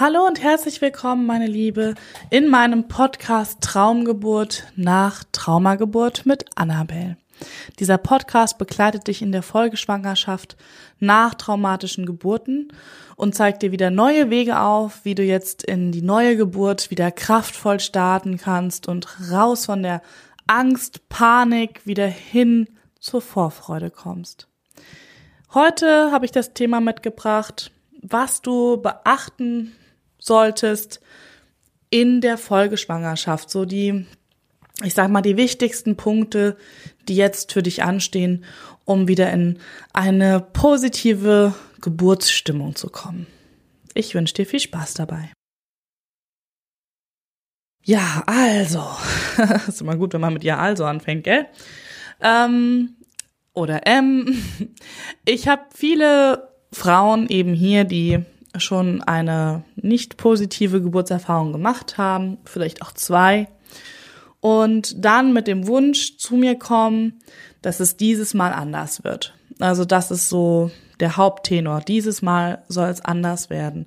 Hallo und herzlich willkommen, meine Liebe, in meinem Podcast Traumgeburt nach Traumageburt mit Annabelle. Dieser Podcast begleitet dich in der Folgeschwangerschaft nach traumatischen Geburten und zeigt dir wieder neue Wege auf, wie du jetzt in die neue Geburt wieder kraftvoll starten kannst und raus von der Angst, Panik wieder hin zur Vorfreude kommst. Heute habe ich das Thema mitgebracht, was du beachten solltest in der Folgeschwangerschaft. So die, ich sag mal, die wichtigsten Punkte, die jetzt für dich anstehen, um wieder in eine positive Geburtsstimmung zu kommen. Ich wünsche dir viel Spaß dabei. Ja, also. ist immer gut, wenn man mit Ja, also anfängt, gell? Ähm, oder M. Ich habe viele Frauen eben hier, die schon eine nicht positive Geburtserfahrung gemacht haben, vielleicht auch zwei, und dann mit dem Wunsch zu mir kommen, dass es dieses Mal anders wird. Also das ist so der Haupttenor. Dieses Mal soll es anders werden.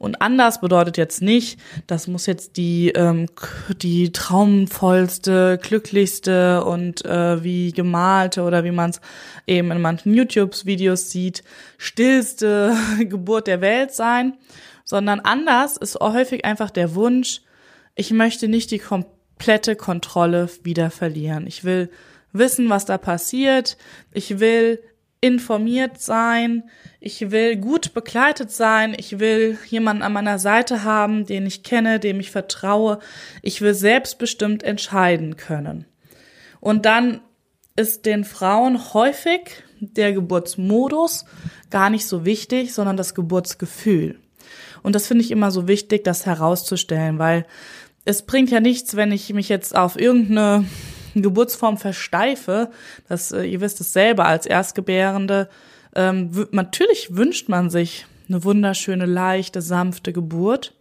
Und anders bedeutet jetzt nicht, das muss jetzt die ähm, die traumvollste, glücklichste und äh, wie gemalte oder wie man es eben in manchen YouTube-Videos sieht, stillste Geburt der Welt sein, sondern anders ist häufig einfach der Wunsch, ich möchte nicht die komplette Kontrolle wieder verlieren. Ich will wissen, was da passiert. Ich will informiert sein, ich will gut begleitet sein, ich will jemanden an meiner Seite haben, den ich kenne, dem ich vertraue, ich will selbstbestimmt entscheiden können. Und dann ist den Frauen häufig der Geburtsmodus gar nicht so wichtig, sondern das Geburtsgefühl. Und das finde ich immer so wichtig, das herauszustellen, weil es bringt ja nichts, wenn ich mich jetzt auf irgendeine Geburtsform versteife, das, äh, ihr wisst es selber als Erstgebärende, ähm, natürlich wünscht man sich eine wunderschöne, leichte, sanfte Geburt.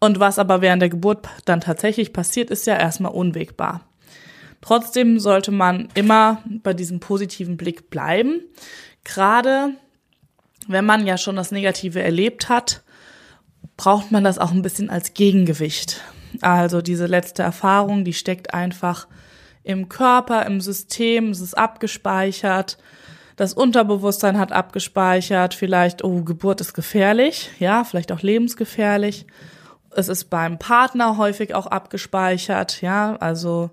Und was aber während der Geburt dann tatsächlich passiert, ist ja erstmal unwegbar. Trotzdem sollte man immer bei diesem positiven Blick bleiben. Gerade wenn man ja schon das Negative erlebt hat, braucht man das auch ein bisschen als Gegengewicht. Also diese letzte Erfahrung, die steckt einfach im Körper, im System, es ist abgespeichert. Das Unterbewusstsein hat abgespeichert, vielleicht, oh, Geburt ist gefährlich, ja, vielleicht auch lebensgefährlich. Es ist beim Partner häufig auch abgespeichert, ja, also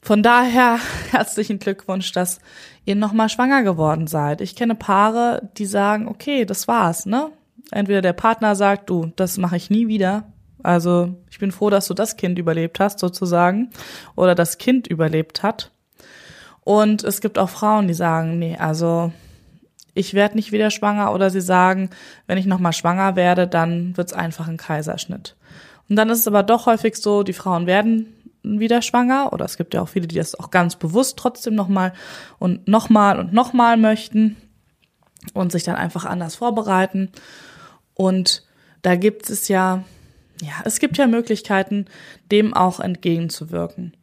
von daher herzlichen Glückwunsch, dass ihr nochmal schwanger geworden seid. Ich kenne Paare, die sagen, okay, das war's, ne? Entweder der Partner sagt, du, das mache ich nie wieder, also ich bin froh, dass du das Kind überlebt hast, sozusagen, oder das Kind überlebt hat. Und es gibt auch Frauen, die sagen, nee, also ich werde nicht wieder schwanger, oder sie sagen, wenn ich nochmal schwanger werde, dann wird's einfach ein Kaiserschnitt. Und dann ist es aber doch häufig so, die Frauen werden wieder schwanger, oder es gibt ja auch viele, die das auch ganz bewusst trotzdem nochmal und nochmal und nochmal möchten und sich dann einfach anders vorbereiten. Und da gibt es ja ja, es gibt ja Möglichkeiten, dem auch entgegenzuwirken.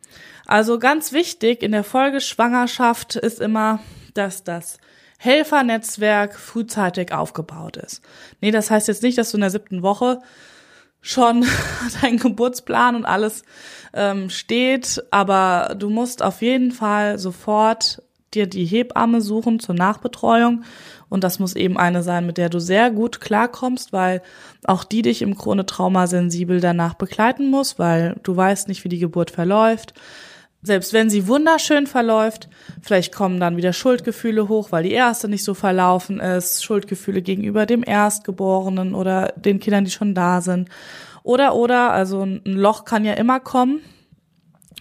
Also ganz wichtig in der Folge Schwangerschaft ist immer, dass das Helfernetzwerk frühzeitig aufgebaut ist. Nee, das heißt jetzt nicht, dass du in der siebten Woche schon dein Geburtsplan und alles ähm, steht, aber du musst auf jeden Fall sofort dir die Hebamme suchen zur Nachbetreuung und das muss eben eine sein, mit der du sehr gut klarkommst, weil auch die dich im Krone Trauma sensibel danach begleiten muss, weil du weißt nicht, wie die Geburt verläuft. Selbst wenn sie wunderschön verläuft, vielleicht kommen dann wieder Schuldgefühle hoch, weil die erste nicht so verlaufen ist, Schuldgefühle gegenüber dem Erstgeborenen oder den Kindern, die schon da sind. Oder, oder, also ein Loch kann ja immer kommen,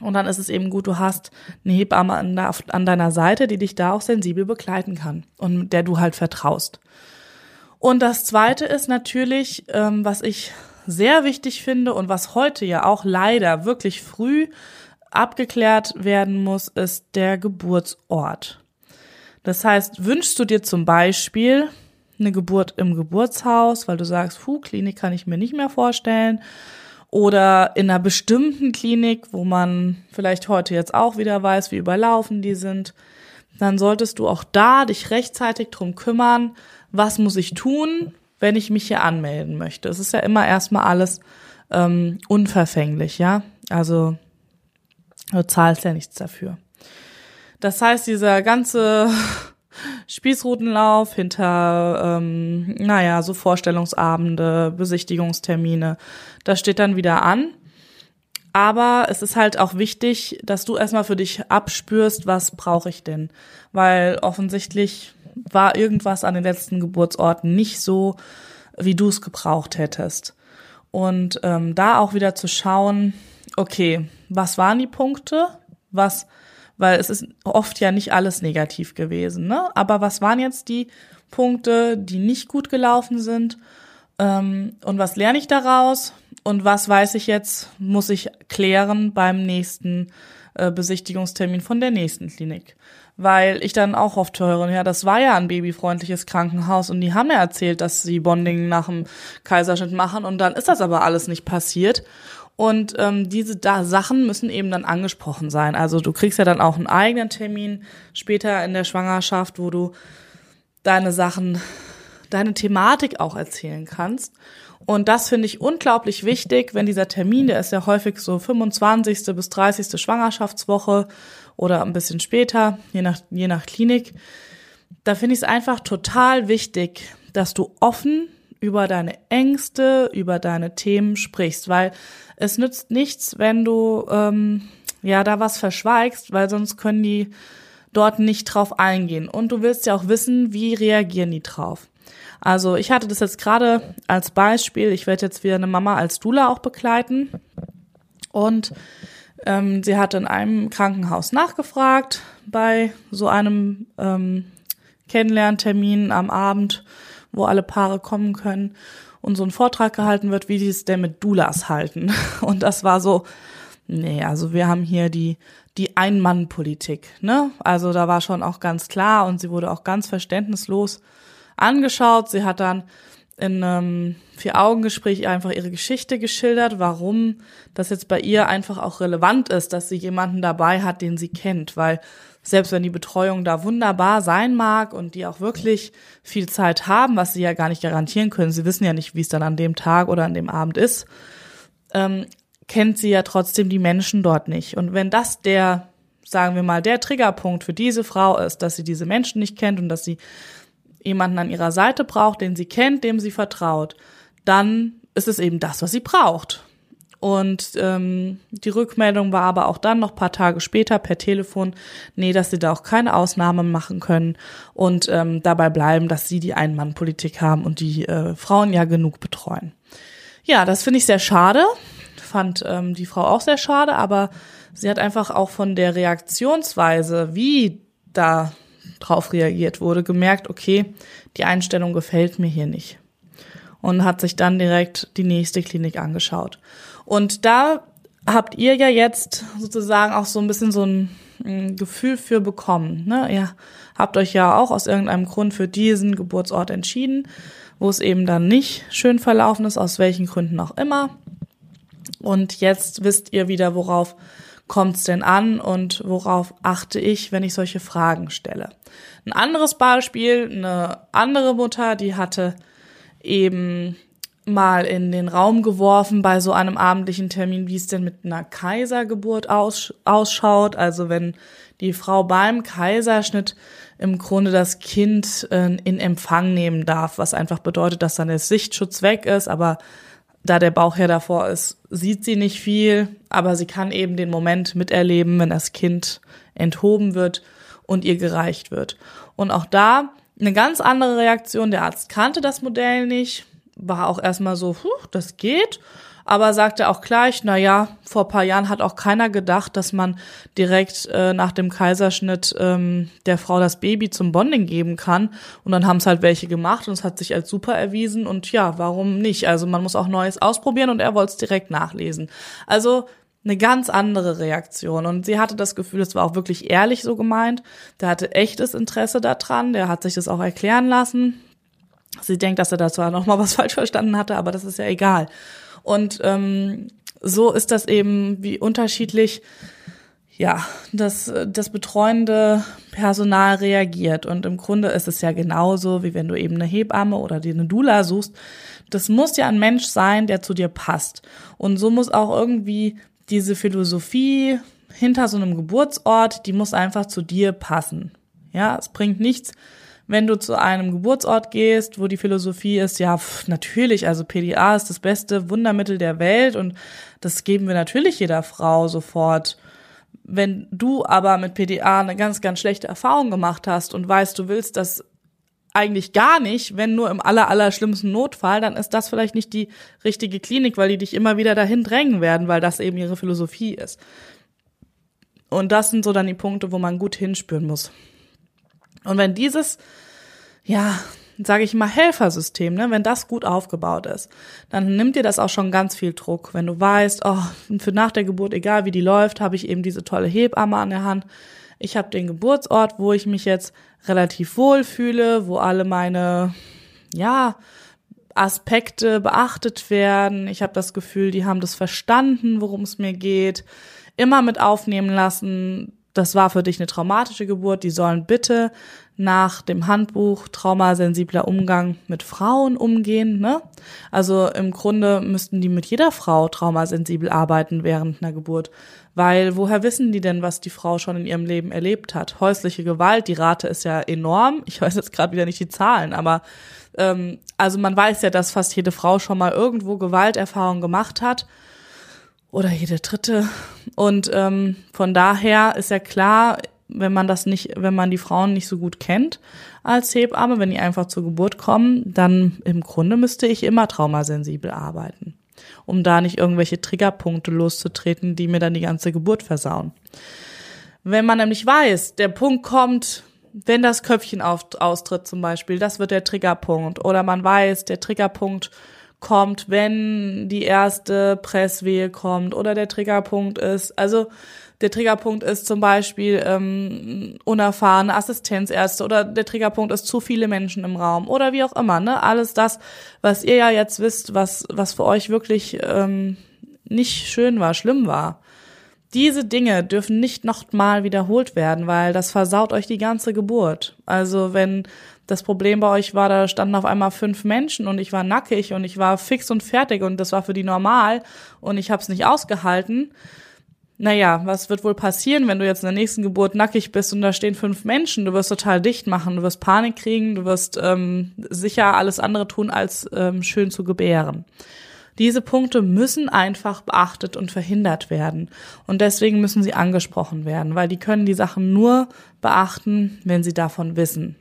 und dann ist es eben gut, du hast eine Hebamme an, deiner Seite, die dich da auch sensibel begleiten kann und der du halt vertraust. Und das Zweite ist natürlich, ähm, was ich sehr wichtig finde und was heute ja auch leider wirklich früh abgeklärt werden muss, ist der Geburtsort. Das heißt, wünschst du dir zum Beispiel eine Geburt im Geburtshaus, weil du sagst, puh, Klinik kann ich mir nicht mehr vorstellen, oder in einer bestimmten Klinik, wo man vielleicht heute jetzt auch wieder weiß, wie überlaufen die sind, dann solltest du auch da dich rechtzeitig drum kümmern, was muss ich tun, wenn ich mich hier anmelden möchte. Es ist ja immer erstmal alles ähm, unverfänglich, ja. Also du zahlst ja nichts dafür. Das heißt, dieser ganze Spießrutenlauf hinter, ähm, naja, so Vorstellungsabende, Besichtigungstermine, das steht dann wieder an. Aber es ist halt auch wichtig, dass du erstmal für dich abspürst, was brauche ich denn? Weil offensichtlich war irgendwas an den letzten Geburtsorten nicht so, wie du es gebraucht hättest. Und ähm, da auch wieder zu schauen, okay, was waren die Punkte? Was, weil es ist oft ja nicht alles negativ gewesen, ne? Aber was waren jetzt die Punkte, die nicht gut gelaufen sind? Ähm, und was lerne ich daraus? Und was weiß ich jetzt, muss ich klären beim nächsten äh, Besichtigungstermin von der nächsten Klinik. Weil ich dann auch oft höre, ja, das war ja ein babyfreundliches Krankenhaus und die haben ja erzählt, dass sie Bonding nach dem Kaiserschnitt machen und dann ist das aber alles nicht passiert. Und ähm, diese da Sachen müssen eben dann angesprochen sein. Also du kriegst ja dann auch einen eigenen Termin später in der Schwangerschaft, wo du deine Sachen, deine Thematik auch erzählen kannst. Und das finde ich unglaublich wichtig, wenn dieser Termin, der ist ja häufig so 25. bis 30. Schwangerschaftswoche oder ein bisschen später, je nach, je nach Klinik. Da finde ich es einfach total wichtig, dass du offen über deine Ängste, über deine Themen sprichst, weil es nützt nichts, wenn du ähm, ja da was verschweigst, weil sonst können die dort nicht drauf eingehen. Und du willst ja auch wissen, wie reagieren die drauf. Also ich hatte das jetzt gerade als Beispiel. Ich werde jetzt wieder eine Mama als Dula auch begleiten. Und ähm, sie hat in einem Krankenhaus nachgefragt bei so einem ähm, Kennenlerntermin am Abend, wo alle Paare kommen können und so ein Vortrag gehalten wird, wie die es denn mit Dulas halten. Und das war so, nee, also wir haben hier die die Ein-Mann-Politik, ne? Also da war schon auch ganz klar und sie wurde auch ganz verständnislos angeschaut. Sie hat dann in einem Vier-Augen-Gespräch einfach ihre Geschichte geschildert, warum das jetzt bei ihr einfach auch relevant ist, dass sie jemanden dabei hat, den sie kennt, weil selbst wenn die Betreuung da wunderbar sein mag und die auch wirklich viel Zeit haben, was sie ja gar nicht garantieren können, sie wissen ja nicht, wie es dann an dem Tag oder an dem Abend ist, ähm, kennt sie ja trotzdem die Menschen dort nicht. Und wenn das der, sagen wir mal, der Triggerpunkt für diese Frau ist, dass sie diese Menschen nicht kennt und dass sie jemanden an ihrer Seite braucht, den sie kennt, dem sie vertraut, dann ist es eben das, was sie braucht. Und ähm, die Rückmeldung war aber auch dann noch paar Tage später per Telefon, nee, dass sie da auch keine Ausnahme machen können und ähm, dabei bleiben, dass sie die Ein-Mann-Politik haben und die äh, Frauen ja genug betreuen. Ja, das finde ich sehr schade. Fand ähm, die Frau auch sehr schade, aber sie hat einfach auch von der Reaktionsweise, wie da drauf reagiert wurde, gemerkt, okay, die Einstellung gefällt mir hier nicht. Und hat sich dann direkt die nächste Klinik angeschaut. Und da habt ihr ja jetzt sozusagen auch so ein bisschen so ein, Gefühl für bekommen. Ne? Ihr habt euch ja auch aus irgendeinem Grund für diesen Geburtsort entschieden, wo es eben dann nicht schön verlaufen ist, aus welchen Gründen auch immer. Und jetzt wisst ihr wieder, worauf kommt es denn an und worauf achte ich, wenn ich solche Fragen stelle. Ein anderes Beispiel, eine andere Mutter, die hatte eben mal in den Raum geworfen bei so einem abendlichen Termin, wie es denn mit einer Kaisergeburt aus, ausschaut. Also wenn die Frau beim Kaiserschnitt im Grunde das Kind äh, in Empfang nehmen darf, was einfach bedeutet, dass dann der Sichtschutz weg ist, aber da der Bauch ja davor ist, sieht sie nicht viel, aber sie kann eben den Moment miterleben, wenn das Kind enthoben wird und ihr gereicht wird. Und auch da eine ganz andere Reaktion. Der Arzt kannte das Modell nicht, war auch erstmal so, puh, das geht, aber sagte auch gleich, na ja, vor paar Jahren hat auch keiner gedacht, dass man direkt äh, nach dem Kaiserschnitt ähm, der Frau das Baby zum Bonding geben kann. Und dann haben es halt welche gemacht und es hat sich als super erwiesen. Und ja, warum nicht? Also man muss auch Neues ausprobieren und er wollte es direkt nachlesen. Also eine ganz andere Reaktion. Und sie hatte das Gefühl, es war auch wirklich ehrlich so gemeint. Der hatte echtes Interesse daran. Der hat sich das auch erklären lassen. Sie denkt, dass er da zwar noch mal was falsch verstanden hatte, aber das ist ja egal. Und ähm, so ist das eben wie unterschiedlich ja, das, das betreuende Personal reagiert. Und im Grunde ist es ja genauso, wie wenn du eben eine Hebamme oder dir eine Dula suchst. Das muss ja ein Mensch sein, der zu dir passt. Und so muss auch irgendwie diese Philosophie hinter so einem Geburtsort, die muss einfach zu dir passen. Ja, es bringt nichts, wenn du zu einem Geburtsort gehst, wo die Philosophie ist, ja, pf, natürlich, also PDA ist das beste Wundermittel der Welt und das geben wir natürlich jeder Frau sofort. Wenn du aber mit PDA eine ganz, ganz schlechte Erfahrung gemacht hast und weißt, du willst das eigentlich gar nicht, wenn nur im aller, aller schlimmsten Notfall, dann ist das vielleicht nicht die richtige Klinik, weil die dich immer wieder dahin drängen werden, weil das eben ihre Philosophie ist. Und das sind so dann die Punkte, wo man gut hinspüren muss. Und wenn dieses, ja, sage ich mal, Helfersystem, ne, wenn das gut aufgebaut ist, dann nimmt dir das auch schon ganz viel Druck. Wenn du weißt, oh, für nach der Geburt, egal wie die läuft, habe ich eben diese tolle Hebamme an der Hand. Ich habe den Geburtsort, wo ich mich jetzt relativ wohl fühle, wo alle meine, ja, Aspekte beachtet werden. Ich habe das Gefühl, die haben das verstanden, worum es mir geht. Immer mit aufnehmen lassen, das war für dich eine traumatische Geburt, die sollen bitte nach dem Handbuch traumasensibler Umgang mit Frauen umgehen. Ne? Also im Grunde müssten die mit jeder Frau traumasensibel arbeiten während einer Geburt. Weil woher wissen die denn, was die Frau schon in ihrem Leben erlebt hat? Häusliche Gewalt, die Rate ist ja enorm. Ich weiß jetzt gerade wieder nicht die Zahlen, aber ähm, also man weiß ja, dass fast jede Frau schon mal irgendwo Gewalterfahrung gemacht hat oder jede dritte. Und ähm, von daher ist ja klar, wenn man das nicht, wenn man die Frauen nicht so gut kennt als Hebamme, wenn die einfach zur Geburt kommen, dann im Grunde müsste ich immer traumasensibel arbeiten, um da nicht irgendwelche Triggerpunkte loszutreten, die mir dann die ganze Geburt versauen. Wenn man nämlich weiß, der Punkt kommt, wenn das Köpfchen auf, austritt zum Beispiel, das wird der Triggerpunkt. Oder man weiß, der Triggerpunkt kommt, wenn die erste Presswehe kommt oder der Triggerpunkt ist. Also der Triggerpunkt ist zum Beispiel ähm, unerfahrene Assistenzärzte oder der Triggerpunkt ist zu viele Menschen im Raum oder wie auch immer. Ne? Alles das, was ihr ja jetzt wisst, was, was für euch wirklich ähm, nicht schön war, schlimm war. Diese Dinge dürfen nicht nochmal wiederholt werden, weil das versaut euch die ganze Geburt. Also wenn das Problem bei euch war, da standen auf einmal fünf Menschen und ich war nackig und ich war fix und fertig und das war für die normal und ich habe es nicht ausgehalten. Naja, was wird wohl passieren, wenn du jetzt in der nächsten Geburt nackig bist und da stehen fünf Menschen? Du wirst total dicht machen, du wirst Panik kriegen, du wirst ähm, sicher alles andere tun, als ähm, schön zu gebären. Diese Punkte müssen einfach beachtet und verhindert werden. Und deswegen müssen sie angesprochen werden, weil die können die Sachen nur beachten, wenn sie davon wissen.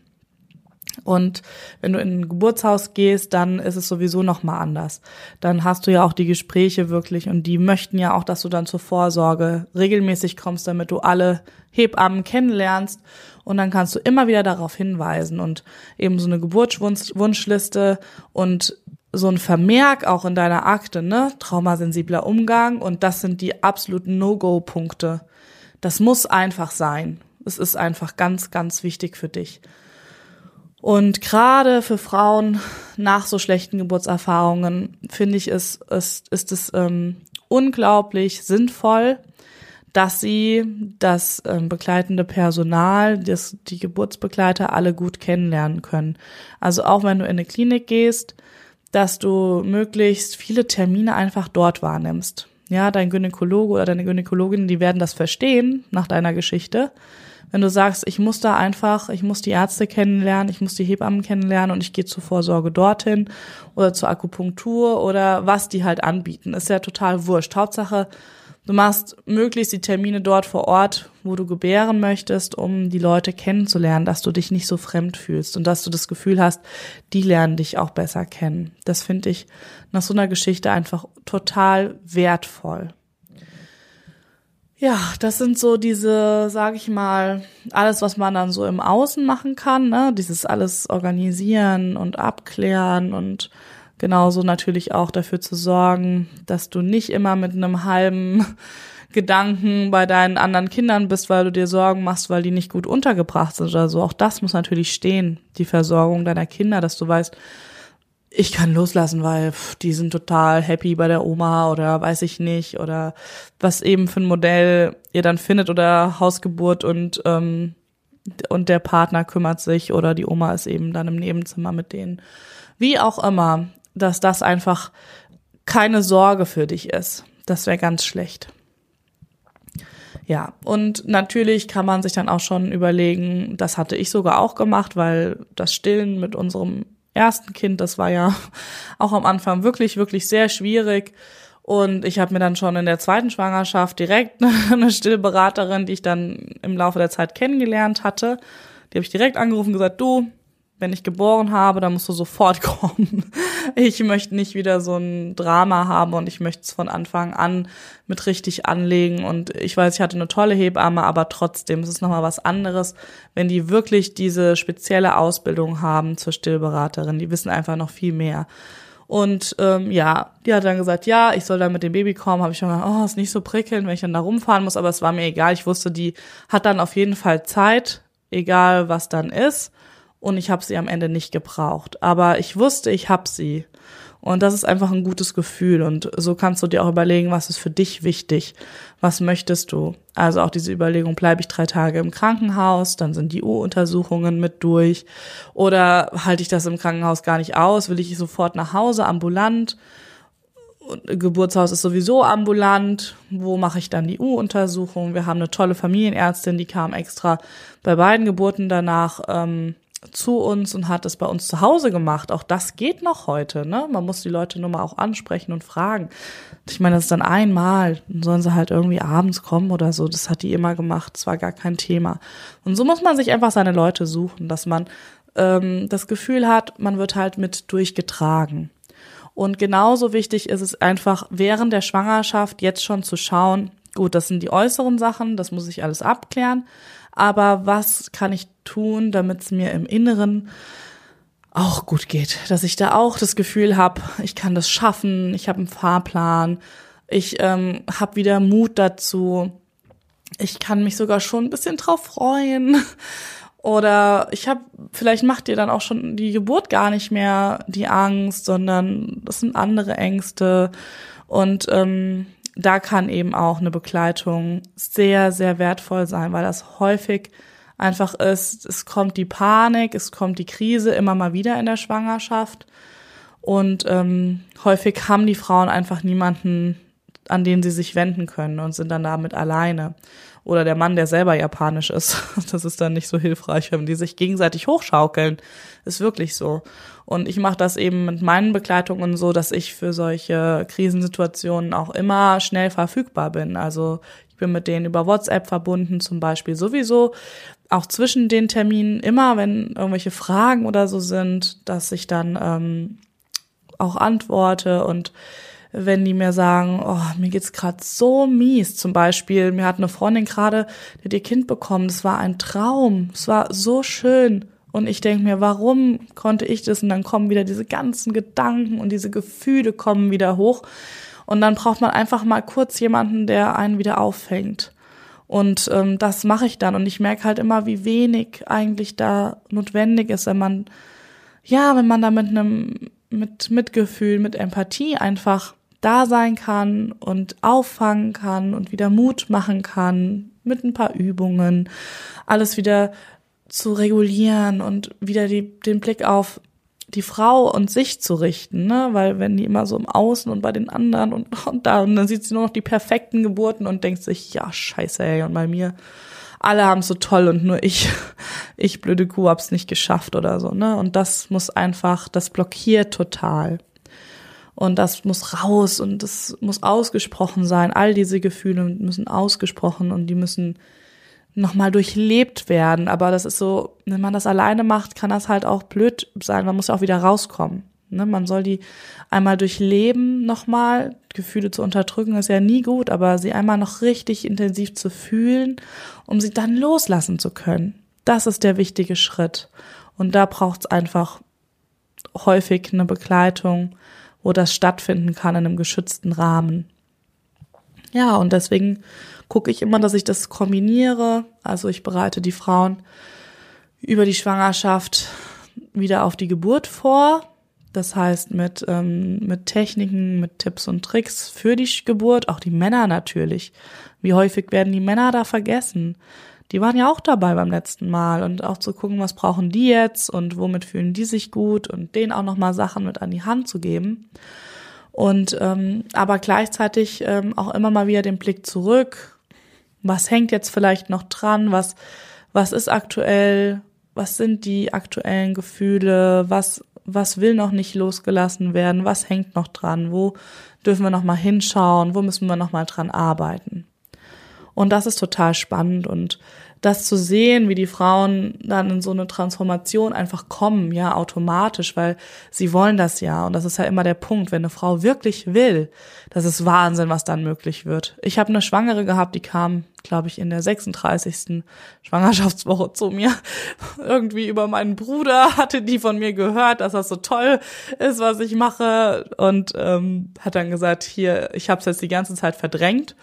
Und wenn du in ein Geburtshaus gehst, dann ist es sowieso noch mal anders. Dann hast du ja auch die Gespräche wirklich und die möchten ja auch, dass du dann zur Vorsorge regelmäßig kommst, damit du alle Hebammen kennenlernst und dann kannst du immer wieder darauf hinweisen und eben so eine Geburtswunschliste und so ein Vermerk auch in deiner Akte, ne? Traumasensibler Umgang und das sind die absoluten No-Go-Punkte. Das muss einfach sein. Es ist einfach ganz, ganz wichtig für dich. Und gerade für Frauen nach so schlechten Geburtserfahrungen finde ich es, es ist es ähm, unglaublich sinnvoll, dass sie das ähm, begleitende Personal, das, die Geburtsbegleiter alle gut kennenlernen können. Also auch wenn du in eine Klinik gehst, dass du möglichst viele Termine einfach dort wahrnimmst. Ja, dein Gynäkologe oder deine Gynäkologin, die werden das verstehen nach deiner Geschichte wenn du sagst, ich muss da einfach, ich muss die Ärzte kennenlernen, ich muss die Hebammen kennenlernen und ich gehe zur Vorsorge dorthin oder zur Akupunktur oder was die halt anbieten, ist ja total wurscht. Hauptsache, du machst möglichst die Termine dort vor Ort, wo du gebären möchtest, um die Leute kennenzulernen, dass du dich nicht so fremd fühlst und dass du das Gefühl hast, die lernen dich auch besser kennen. Das finde ich nach so einer Geschichte einfach total wertvoll. Ja, das sind so diese, sag ich mal, alles, was man dann so im Außen machen kann, ne? Dieses alles organisieren und abklären und genauso natürlich auch dafür zu sorgen, dass du nicht immer mit einem halben Gedanken bei deinen anderen Kindern bist, weil du dir Sorgen machst, weil die nicht gut untergebracht sind oder so. Auch das muss natürlich stehen, die Versorgung deiner Kinder, dass du weißt, ich kann loslassen, weil pff, die sind total happy bei der Oma oder weiß ich nicht oder was eben für ein Modell ihr dann findet oder Hausgeburt und ähm, und der Partner kümmert sich oder die Oma ist eben dann im Nebenzimmer mit denen. Wie auch immer, dass das einfach keine Sorge für dich ist. Das wäre ganz schlecht. Ja, und natürlich kann man sich dann auch schon überlegen, das hatte ich sogar auch gemacht, weil das Stillen mit unserem ersten Kind, das war ja auch am Anfang wirklich, wirklich sehr schwierig. Und ich habe mir dann schon in der zweiten Schwangerschaft direkt eine Stillberaterin, die ich dann im Laufe der Zeit kennengelernt hatte, die habe ich direkt angerufen und gesagt, du, wenn ich geboren habe, dann musst du sofort kommen. Ich möchte nicht wieder so ein Drama haben und ich möchte es von Anfang an mit richtig anlegen. Und ich weiß, ich hatte eine tolle Hebamme, aber trotzdem, es ist nochmal was anderes, wenn die wirklich diese spezielle Ausbildung haben zur Stillberaterin. Die wissen einfach noch viel mehr. Und ähm, ja, die hat dann gesagt, ja, ich soll dann mit dem Baby kommen. Habe ich schon gedacht, oh, ist nicht so prickelnd, wenn ich dann da rumfahren muss. Aber es war mir egal. Ich wusste, die hat dann auf jeden Fall Zeit, egal was dann ist und ich habe sie am Ende nicht gebraucht. Aber ich wusste, ich habe sie. Und das ist einfach ein gutes Gefühl. Und so kannst du dir auch überlegen, was ist für dich wichtig? Was möchtest du? Also auch diese Überlegung, bleibe ich drei Tage im Krankenhaus, dann sind die U-Untersuchungen mit durch. Oder halte ich das im Krankenhaus gar nicht aus? Will ich sofort nach Hause, ambulant? Geburtshaus ist sowieso ambulant. Wo mache ich dann die U-Untersuchung? Wir haben eine tolle Familienärztin, die kam extra bei beiden Geburten danach ähm, zu uns und hat es bei uns zu Hause gemacht. Auch das geht noch heute, ne? Man muss die Leute nur mal auch ansprechen und fragen. Ich meine, das ist dann einmal, dann sollen sie halt irgendwie abends kommen oder so. Das hat die immer gemacht. Das war gar kein Thema. Und so muss man sich einfach seine Leute suchen, dass man ähm, das Gefühl hat, man wird halt mit durchgetragen. Und genauso wichtig ist es einfach, während der Schwangerschaft jetzt schon zu schauen, gut, das sind die äußeren Sachen, das muss ich alles abklären aber was kann ich tun, damit es mir im Inneren auch gut geht, dass ich da auch das Gefühl habe, ich kann das schaffen, ich habe einen Fahrplan, ich ähm, habe wieder Mut dazu, ich kann mich sogar schon ein bisschen drauf freuen. Oder ich habe, vielleicht macht ihr dann auch schon die Geburt gar nicht mehr die Angst, sondern das sind andere Ängste. Und ähm, da kann eben auch eine Begleitung sehr, sehr wertvoll sein, weil das häufig einfach ist, es kommt die Panik, es kommt die Krise immer mal wieder in der Schwangerschaft. Und ähm, häufig haben die Frauen einfach niemanden, an den sie sich wenden können und sind dann damit alleine. Oder der Mann, der selber japanisch ist. Das ist dann nicht so hilfreich, wenn die sich gegenseitig hochschaukeln. Ist wirklich so. Und ich mache das eben mit meinen Begleitungen so, dass ich für solche Krisensituationen auch immer schnell verfügbar bin. Also ich bin mit denen über WhatsApp verbunden, zum Beispiel sowieso. Auch zwischen den Terminen immer, wenn irgendwelche Fragen oder so sind, dass ich dann ähm, auch antworte und wenn die mir sagen, oh, mir geht's gerade so mies. Zum Beispiel, mir hat eine Freundin gerade, die ihr Kind bekommen. Das war ein Traum. Es war so schön. Und ich denke mir, warum konnte ich das? Und dann kommen wieder diese ganzen Gedanken und diese Gefühle kommen wieder hoch. Und dann braucht man einfach mal kurz jemanden, der einen wieder auffängt. Und ähm, das mache ich dann. Und ich merke halt immer, wie wenig eigentlich da notwendig ist, wenn man, ja, wenn man da mit einem, mit Mitgefühl, mit Empathie einfach da sein kann und auffangen kann und wieder Mut machen kann mit ein paar Übungen, alles wieder zu regulieren und wieder die, den Blick auf die Frau und sich zu richten, ne? Weil wenn die immer so im Außen und bei den anderen und, und da und dann sieht sie nur noch die perfekten Geburten und denkt sich, ja, scheiße, ey, und bei mir, alle haben so toll und nur ich, ich blöde Kuh hab's nicht geschafft oder so, ne? Und das muss einfach, das blockiert total. Und das muss raus und das muss ausgesprochen sein. All diese Gefühle müssen ausgesprochen und die müssen nochmal durchlebt werden. Aber das ist so, wenn man das alleine macht, kann das halt auch blöd sein. Man muss ja auch wieder rauskommen. Ne? Man soll die einmal durchleben nochmal. Gefühle zu unterdrücken ist ja nie gut, aber sie einmal noch richtig intensiv zu fühlen, um sie dann loslassen zu können. Das ist der wichtige Schritt. Und da braucht es einfach häufig eine Begleitung, wo das stattfinden kann in einem geschützten Rahmen. Ja, und deswegen gucke ich immer, dass ich das kombiniere. Also ich bereite die Frauen über die Schwangerschaft wieder auf die Geburt vor. Das heißt mit, ähm, mit Techniken, mit Tipps und Tricks für die Geburt, auch die Männer natürlich. Wie häufig werden die Männer da vergessen? Die waren ja auch dabei beim letzten Mal und auch zu gucken, was brauchen die jetzt und womit fühlen die sich gut und denen auch nochmal Sachen mit an die Hand zu geben. Und ähm, aber gleichzeitig ähm, auch immer mal wieder den Blick zurück. Was hängt jetzt vielleicht noch dran? Was, was ist aktuell? Was sind die aktuellen Gefühle? Was was will noch nicht losgelassen werden, was hängt noch dran, wo dürfen wir noch mal hinschauen, wo müssen wir noch mal dran arbeiten. Und das ist total spannend und das zu sehen, wie die Frauen dann in so eine Transformation einfach kommen, ja, automatisch, weil sie wollen das ja. Und das ist ja immer der Punkt, wenn eine Frau wirklich will, das ist Wahnsinn, was dann möglich wird. Ich habe eine Schwangere gehabt, die kam, glaube ich, in der 36. Schwangerschaftswoche zu mir. Irgendwie über meinen Bruder hatte die von mir gehört, dass das so toll ist, was ich mache. Und ähm, hat dann gesagt, hier, ich habe es jetzt die ganze Zeit verdrängt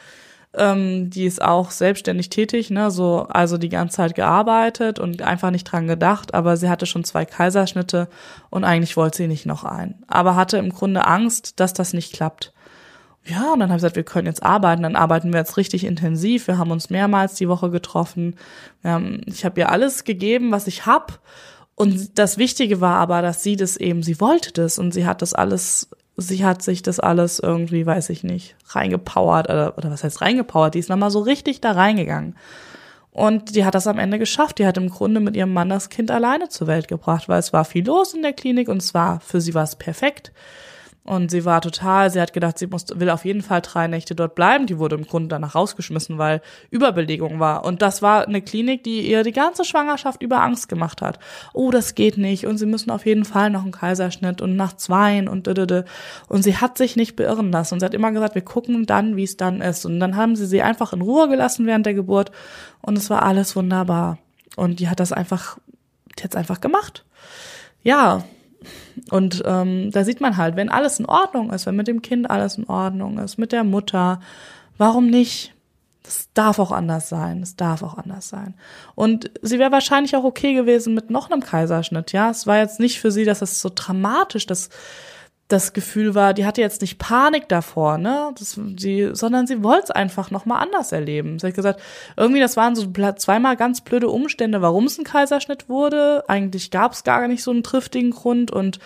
ähm, die ist auch selbstständig tätig, ne, so also die ganze Zeit gearbeitet und einfach nicht dran gedacht, aber sie hatte schon zwei Kaiserschnitte und eigentlich wollte sie nicht noch einen, aber hatte im Grunde Angst, dass das nicht klappt. Ja, und dann habe ich gesagt, wir können jetzt arbeiten, dann arbeiten wir jetzt richtig intensiv. Wir haben uns mehrmals die Woche getroffen. Ähm, ich habe ihr alles gegeben, was ich hab. Und das Wichtige war aber, dass sie das eben, sie wollte das und sie hat das alles sie hat sich das alles irgendwie, weiß ich nicht, reingepowert oder, oder was heißt reingepowert, die ist nochmal so richtig da reingegangen. Und die hat das am Ende geschafft. Die hat im Grunde mit ihrem Mann das Kind alleine zur Welt gebracht, weil es war viel los in der Klinik und es war, für sie war es perfekt. Und sie war total, sie hat gedacht, sie muss, will auf jeden Fall drei Nächte dort bleiben. Die wurde im Grunde danach rausgeschmissen, weil Überbelegung war. Und das war eine Klinik, die ihr die ganze Schwangerschaft über Angst gemacht hat. Oh, das geht nicht. Und sie müssen auf jeden Fall noch einen Kaiserschnitt und nach zweien und dödödö. Und sie hat sich nicht beirren lassen. Und sie hat immer gesagt, wir gucken dann, wie es dann ist. Und dann haben sie sie einfach in Ruhe gelassen während der Geburt. Und es war alles wunderbar. Und die hat das einfach, die hat es einfach gemacht. Ja, und ähm, da sieht man halt, wenn alles in Ordnung ist, wenn mit dem Kind alles in Ordnung ist, mit der Mutter, warum nicht? Das darf auch anders sein. Es darf auch anders sein. Und sie wäre wahrscheinlich auch okay gewesen mit noch einem Kaiserschnitt. Ja, es war jetzt nicht für sie, dass es so dramatisch, das das Gefühl war, die hatte jetzt nicht Panik davor, ne, das, sie, sondern sie wollte es einfach noch mal anders erleben. Sie hat gesagt, irgendwie das waren so zweimal ganz blöde Umstände, warum es ein Kaiserschnitt wurde. Eigentlich gab es gar nicht so einen triftigen Grund und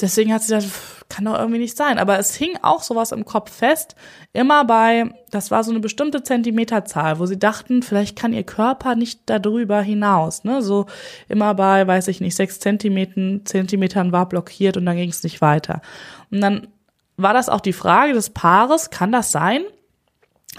deswegen hat sie gesagt, kann doch irgendwie nicht sein. Aber es hing auch sowas im Kopf fest, immer bei, das war so eine bestimmte Zentimeterzahl, wo sie dachten, vielleicht kann ihr Körper nicht darüber hinaus. Ne? So immer bei, weiß ich nicht, sechs Zentimetern, Zentimetern war blockiert und dann ging es nicht weiter. Und dann war das auch die Frage des Paares, kann das sein?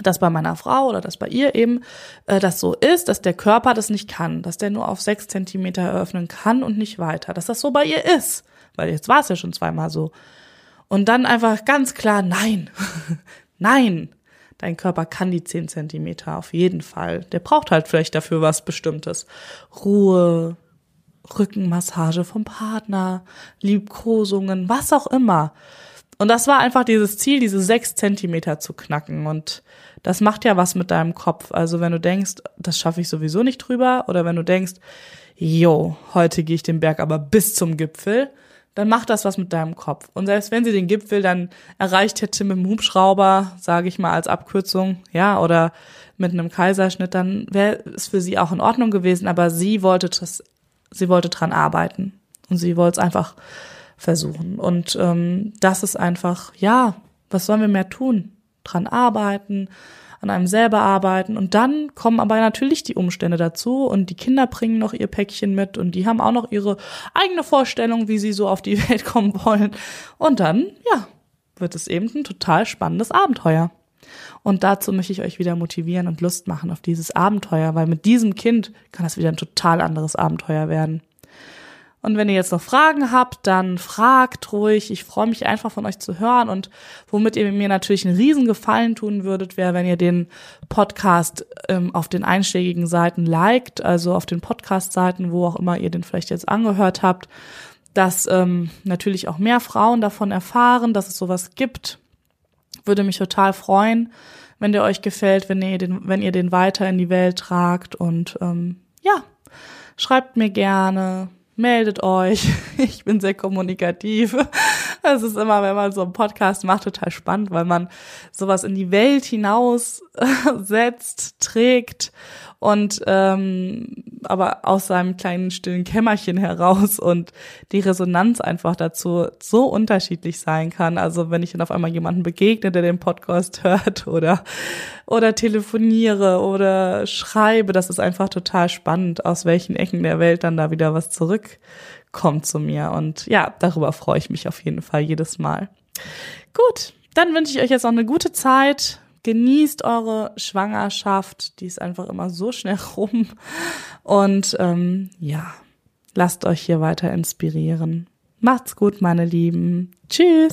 dass bei meiner Frau oder dass bei ihr eben äh, das so ist, dass der Körper das nicht kann, dass der nur auf sechs Zentimeter eröffnen kann und nicht weiter, dass das so bei ihr ist, weil jetzt war es ja schon zweimal so. Und dann einfach ganz klar, nein, nein, dein Körper kann die 10 Zentimeter auf jeden Fall. Der braucht halt vielleicht dafür was Bestimmtes. Ruhe, Rückenmassage vom Partner, Liebkosungen, was auch immer. Und das war einfach dieses Ziel, diese sechs Zentimeter zu knacken. Und das macht ja was mit deinem Kopf. Also wenn du denkst, das schaffe ich sowieso nicht drüber, oder wenn du denkst, jo, heute gehe ich den Berg aber bis zum Gipfel, dann macht das was mit deinem Kopf. Und selbst wenn sie den Gipfel dann erreicht hätte mit dem Hubschrauber, sage ich mal als Abkürzung, ja, oder mit einem Kaiserschnitt, dann wäre es für sie auch in Ordnung gewesen. Aber sie wollte das, sie wollte dran arbeiten und sie wollte es einfach versuchen. Und ähm, das ist einfach, ja, was sollen wir mehr tun? Dran arbeiten, an einem selber arbeiten. Und dann kommen aber natürlich die Umstände dazu und die Kinder bringen noch ihr Päckchen mit und die haben auch noch ihre eigene Vorstellung, wie sie so auf die Welt kommen wollen. Und dann, ja, wird es eben ein total spannendes Abenteuer. Und dazu möchte ich euch wieder motivieren und Lust machen auf dieses Abenteuer, weil mit diesem Kind kann das wieder ein total anderes Abenteuer werden. Und wenn ihr jetzt noch Fragen habt, dann fragt ruhig. Ich freue mich einfach von euch zu hören. Und womit ihr mir natürlich einen riesen Gefallen tun würdet, wäre, wenn ihr den Podcast ähm, auf den einschlägigen Seiten liked, also auf den Podcast-Seiten, wo auch immer ihr den vielleicht jetzt angehört habt, dass ähm, natürlich auch mehr Frauen davon erfahren, dass es sowas gibt. Würde mich total freuen, wenn der euch gefällt, wenn ihr den, wenn ihr den weiter in die Welt tragt. Und ähm, ja, schreibt mir gerne meldet euch. Ich bin sehr kommunikativ. Es ist immer, wenn man so einen Podcast macht, total spannend, weil man sowas in die Welt hinaus setzt, trägt und ähm, aber aus seinem kleinen stillen Kämmerchen heraus und die Resonanz einfach dazu so unterschiedlich sein kann. Also wenn ich dann auf einmal jemanden begegne, der den Podcast hört oder oder telefoniere oder schreibe, das ist einfach total spannend, aus welchen Ecken der Welt dann da wieder was zurückkommt zu mir. Und ja, darüber freue ich mich auf jeden Fall jedes Mal. Gut, dann wünsche ich euch jetzt noch eine gute Zeit genießt eure Schwangerschaft, die ist einfach immer so schnell rum. Und ähm, ja, lasst euch hier weiter inspirieren. Macht's gut, meine Lieben. Tschüss.